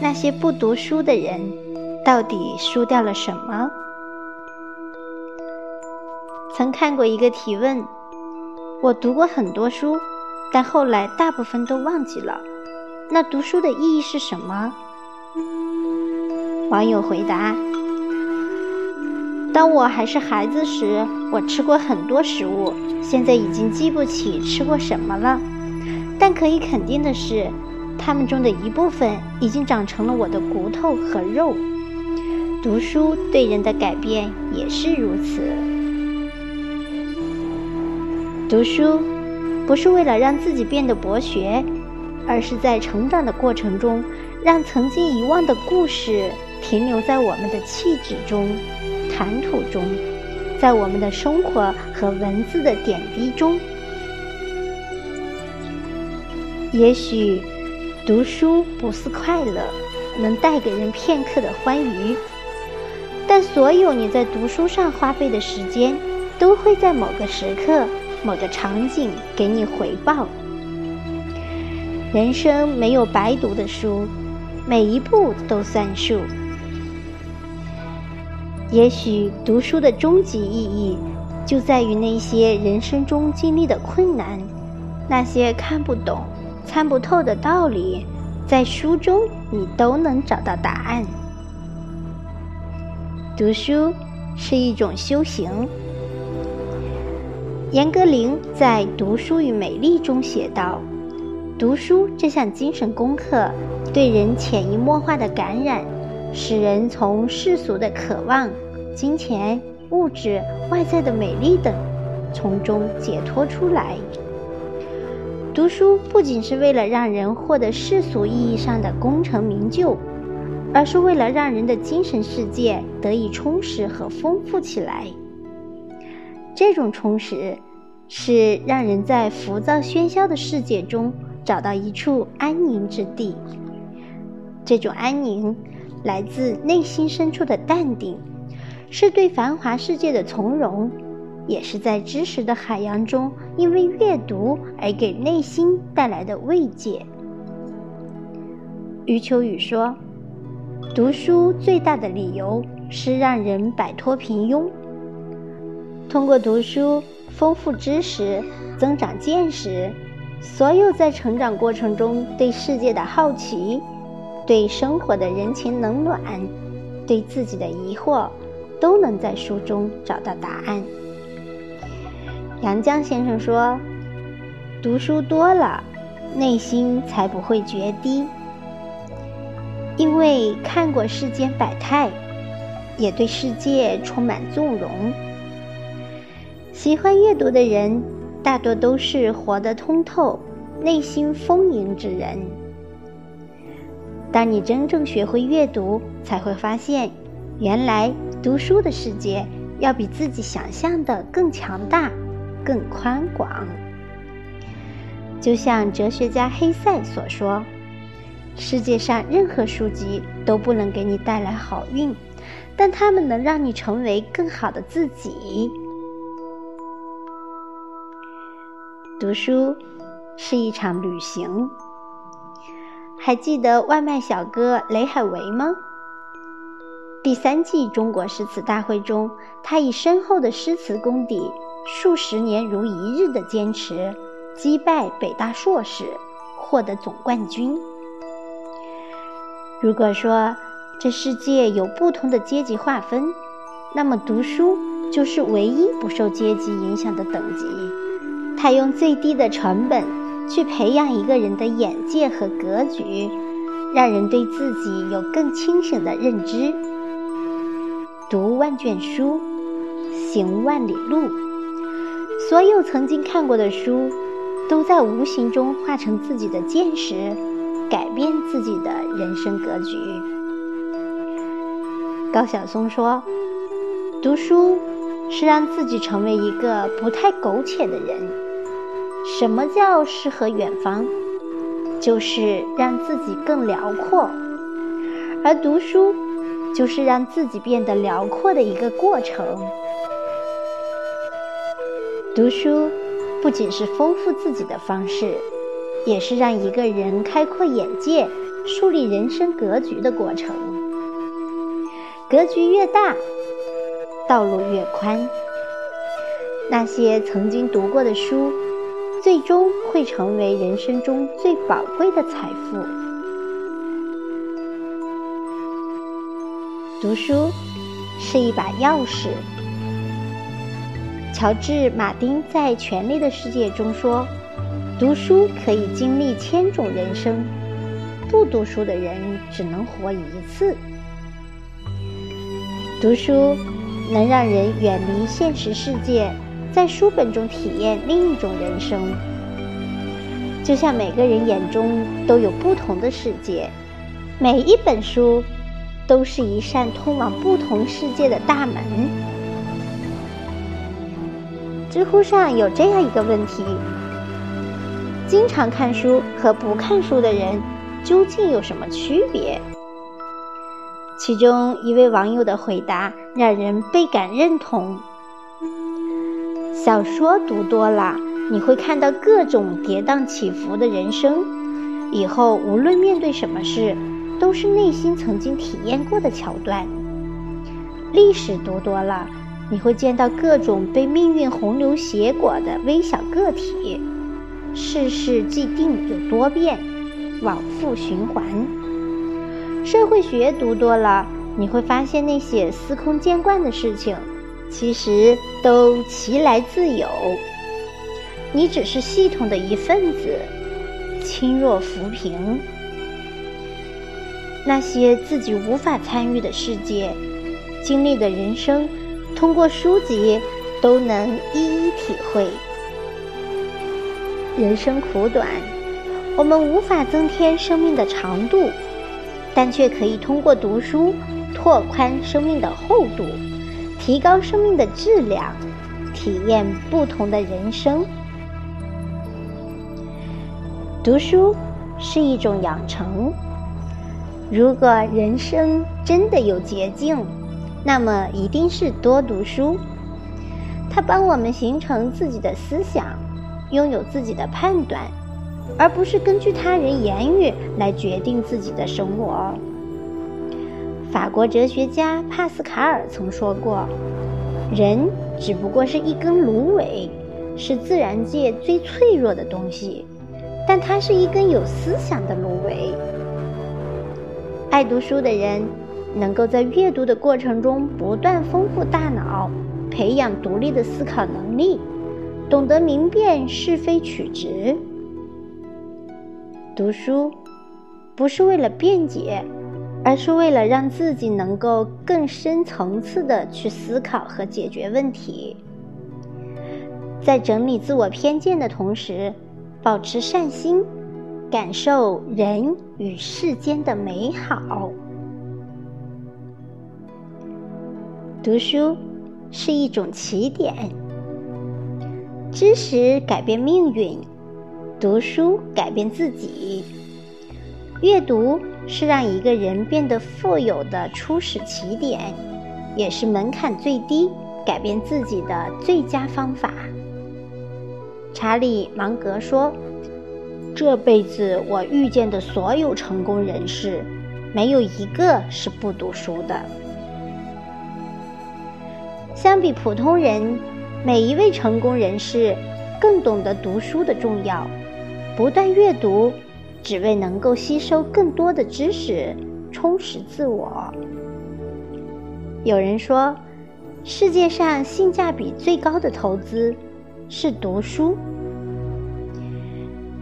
那些不读书的人，到底输掉了什么？曾看过一个提问：“我读过很多书，但后来大部分都忘记了。那读书的意义是什么？”网友回答：“当我还是孩子时，我吃过很多食物，现在已经记不起吃过什么了。但可以肯定的是。”他们中的一部分已经长成了我的骨头和肉。读书对人的改变也是如此。读书不是为了让自己变得博学，而是在成长的过程中，让曾经遗忘的故事停留在我们的气质中、谈吐中，在我们的生活和文字的点滴中。也许。读书不是快乐，能带给人片刻的欢愉，但所有你在读书上花费的时间，都会在某个时刻、某个场景给你回报。人生没有白读的书，每一步都算数。也许读书的终极意义，就在于那些人生中经历的困难，那些看不懂。参不透的道理，在书中你都能找到答案。读书是一种修行。严歌苓在《读书与美丽》中写道：“读书这项精神功课，对人潜移默化的感染，使人从世俗的渴望、金钱、物质、外在的美丽等，从中解脱出来。”读书不仅是为了让人获得世俗意义上的功成名就，而是为了让人的精神世界得以充实和丰富起来。这种充实，是让人在浮躁喧嚣的世界中找到一处安宁之地。这种安宁，来自内心深处的淡定，是对繁华世界的从容。也是在知识的海洋中，因为阅读而给内心带来的慰藉。余秋雨说：“读书最大的理由是让人摆脱平庸。通过读书丰富知识、增长见识，所有在成长过程中对世界的好奇、对生活的人情冷暖、对自己的疑惑，都能在书中找到答案。”杨绛先生说：“读书多了，内心才不会决堤。因为看过世间百态，也对世界充满纵容。喜欢阅读的人，大多都是活得通透、内心丰盈之人。当你真正学会阅读，才会发现，原来读书的世界要比自己想象的更强大。”更宽广，就像哲学家黑塞所说：“世界上任何书籍都不能给你带来好运，但它们能让你成为更好的自己。”读书是一场旅行。还记得外卖小哥雷海为吗？第三季中国诗词大会中，他以深厚的诗词功底。数十年如一日的坚持，击败北大硕士，获得总冠军。如果说这世界有不同的阶级划分，那么读书就是唯一不受阶级影响的等级。它用最低的成本去培养一个人的眼界和格局，让人对自己有更清醒的认知。读万卷书，行万里路。所有曾经看过的书，都在无形中化成自己的见识，改变自己的人生格局。高晓松说：“读书是让自己成为一个不太苟且的人。什么叫诗和远方？就是让自己更辽阔。而读书，就是让自己变得辽阔的一个过程。”读书不仅是丰富自己的方式，也是让一个人开阔眼界、树立人生格局的过程。格局越大，道路越宽。那些曾经读过的书，最终会成为人生中最宝贵的财富。读书是一把钥匙。乔治·马丁在《权力的世界》中说：“读书可以经历千种人生，不读书的人只能活一次。”读书能让人远离现实世界，在书本中体验另一种人生。就像每个人眼中都有不同的世界，每一本书都是一扇通往不同世界的大门。知乎上有这样一个问题：经常看书和不看书的人究竟有什么区别？其中一位网友的回答让人倍感认同。小说读多了，你会看到各种跌宕起伏的人生，以后无论面对什么事，都是内心曾经体验过的桥段。历史读多了，你会见到各种被命运洪流挟裹的微小个体，世事既定又多变，往复循环。社会学读多了，你会发现那些司空见惯的事情，其实都其来自有。你只是系统的一份子，轻若浮萍。那些自己无法参与的世界，经历的人生，通过书籍都能一一体会。人生苦短，我们无法增添生命的长度。但却可以通过读书拓宽生命的厚度，提高生命的质量，体验不同的人生。读书是一种养成。如果人生真的有捷径，那么一定是多读书。它帮我们形成自己的思想，拥有自己的判断。而不是根据他人言语来决定自己的生活。法国哲学家帕斯卡尔曾说过：“人只不过是一根芦苇，是自然界最脆弱的东西，但它是一根有思想的芦苇。”爱读书的人能够在阅读的过程中不断丰富大脑，培养独立的思考能力，懂得明辨是非曲直。读书不是为了辩解，而是为了让自己能够更深层次的去思考和解决问题，在整理自我偏见的同时，保持善心，感受人与世间的美好。读书是一种起点，知识改变命运。读书改变自己，阅读是让一个人变得富有的初始起点，也是门槛最低、改变自己的最佳方法。查理芒格说：“这辈子我遇见的所有成功人士，没有一个是不读书的。相比普通人，每一位成功人士更懂得读书的重要。”不断阅读，只为能够吸收更多的知识，充实自我。有人说，世界上性价比最高的投资是读书。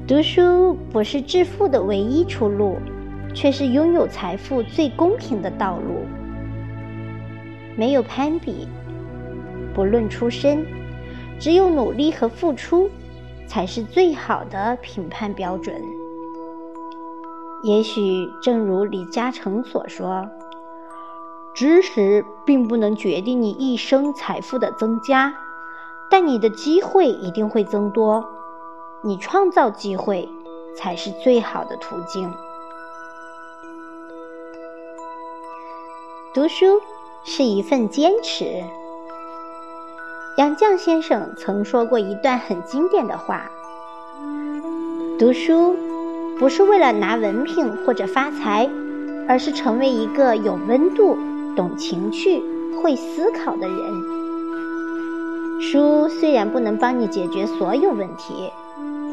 读书不是致富的唯一出路，却是拥有财富最公平的道路。没有攀比，不论出身，只有努力和付出。才是最好的评判标准。也许正如李嘉诚所说：“知识并不能决定你一生财富的增加，但你的机会一定会增多。你创造机会才是最好的途径。”读书是一份坚持。杨绛先生曾说过一段很经典的话：“读书不是为了拿文凭或者发财，而是成为一个有温度、懂情趣、会思考的人。书虽然不能帮你解决所有问题，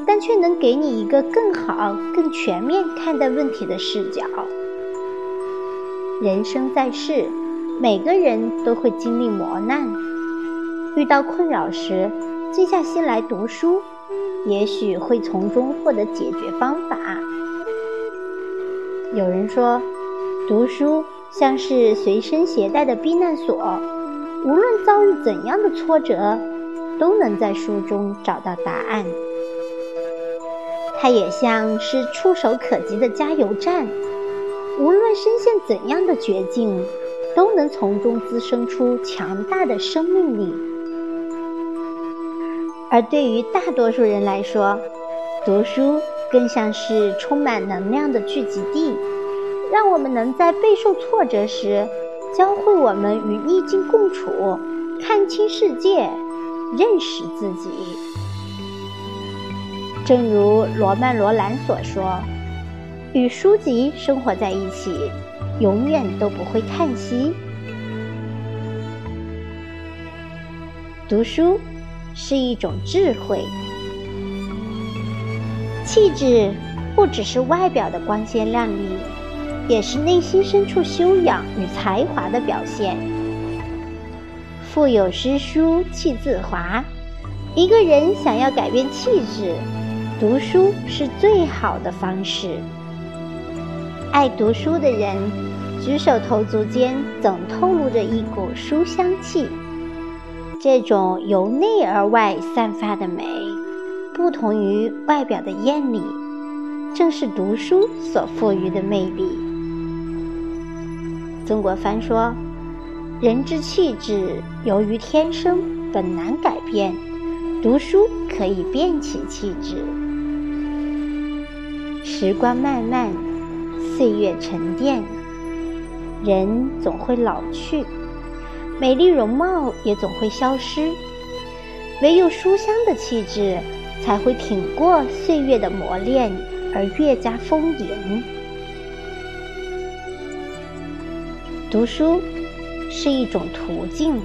但却能给你一个更好、更全面看待问题的视角。人生在世，每个人都会经历磨难，遇到困扰时，静下心来读书。也许会从中获得解决方法。有人说，读书像是随身携带的避难所，无论遭遇怎样的挫折，都能在书中找到答案。它也像是触手可及的加油站，无论深陷怎样的绝境，都能从中滋生出强大的生命力。而对于大多数人来说，读书更像是充满能量的聚集地，让我们能在备受挫折时，教会我们与逆境共处，看清世界，认识自己。正如罗曼·罗兰所说：“与书籍生活在一起，永远都不会叹息。”读书。是一种智慧，气质不只是外表的光鲜亮丽，也是内心深处修养与才华的表现。腹有诗书气自华，一个人想要改变气质，读书是最好的方式。爱读书的人，举手投足间总透露着一股书香气。这种由内而外散发的美，不同于外表的艳丽，正是读书所赋予的魅力。曾国藩说：“人之气质由于天生，本难改变；读书可以变其气质。”时光漫漫，岁月沉淀，人总会老去。美丽容貌也总会消失，唯有书香的气质才会挺过岁月的磨练而越加丰盈。读书是一种途径，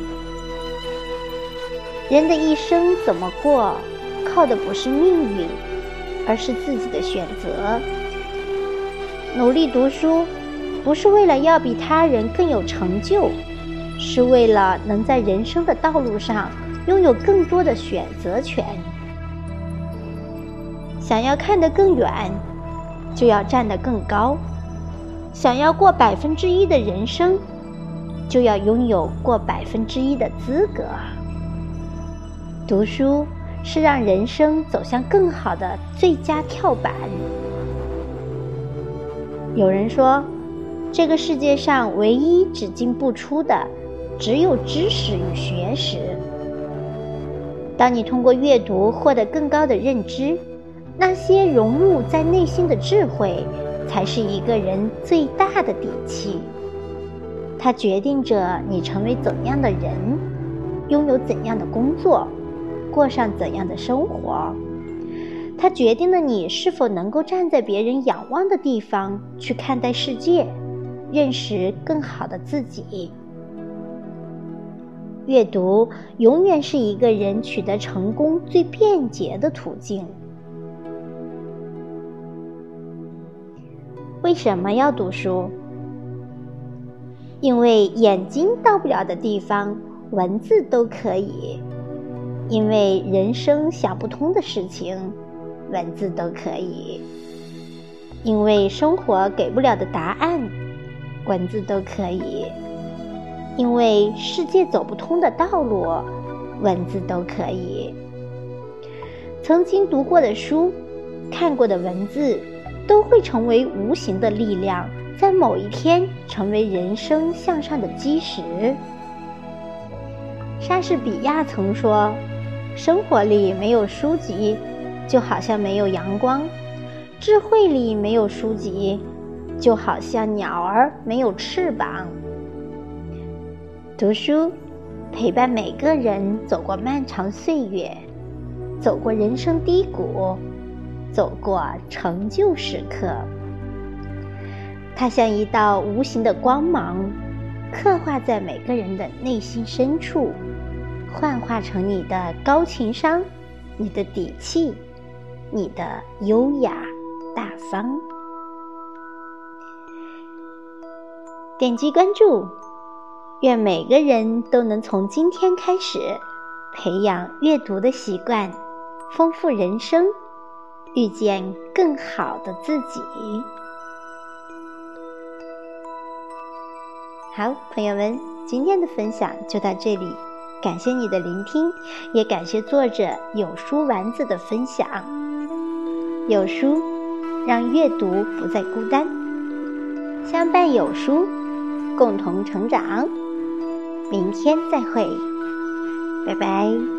人的一生怎么过，靠的不是命运，而是自己的选择。努力读书，不是为了要比他人更有成就。是为了能在人生的道路上拥有更多的选择权。想要看得更远，就要站得更高；想要过百分之一的人生，就要拥有过百分之一的资格。读书是让人生走向更好的最佳跳板。有人说，这个世界上唯一只进不出的。只有知识与学识。当你通过阅读获得更高的认知，那些融入在内心的智慧，才是一个人最大的底气。它决定着你成为怎样的人，拥有怎样的工作，过上怎样的生活。它决定了你是否能够站在别人仰望的地方去看待世界，认识更好的自己。阅读永远是一个人取得成功最便捷的途径。为什么要读书？因为眼睛到不了的地方，文字都可以；因为人生想不通的事情，文字都可以；因为生活给不了的答案，文字都可以。因为世界走不通的道路，文字都可以。曾经读过的书，看过的文字，都会成为无形的力量，在某一天成为人生向上的基石。莎士比亚曾说：“生活里没有书籍，就好像没有阳光；智慧里没有书籍，就好像鸟儿没有翅膀。”读书，陪伴每个人走过漫长岁月，走过人生低谷，走过成就时刻。它像一道无形的光芒，刻画在每个人的内心深处，幻化成你的高情商、你的底气、你的优雅大方。点击关注，愿每个人都能从今天开始培养阅读的习惯，丰富人生，遇见更好的自己。好，朋友们，今天的分享就到这里，感谢你的聆听，也感谢作者有书丸子的分享。有书，让阅读不再孤单，相伴有书，共同成长。明天再会，拜拜。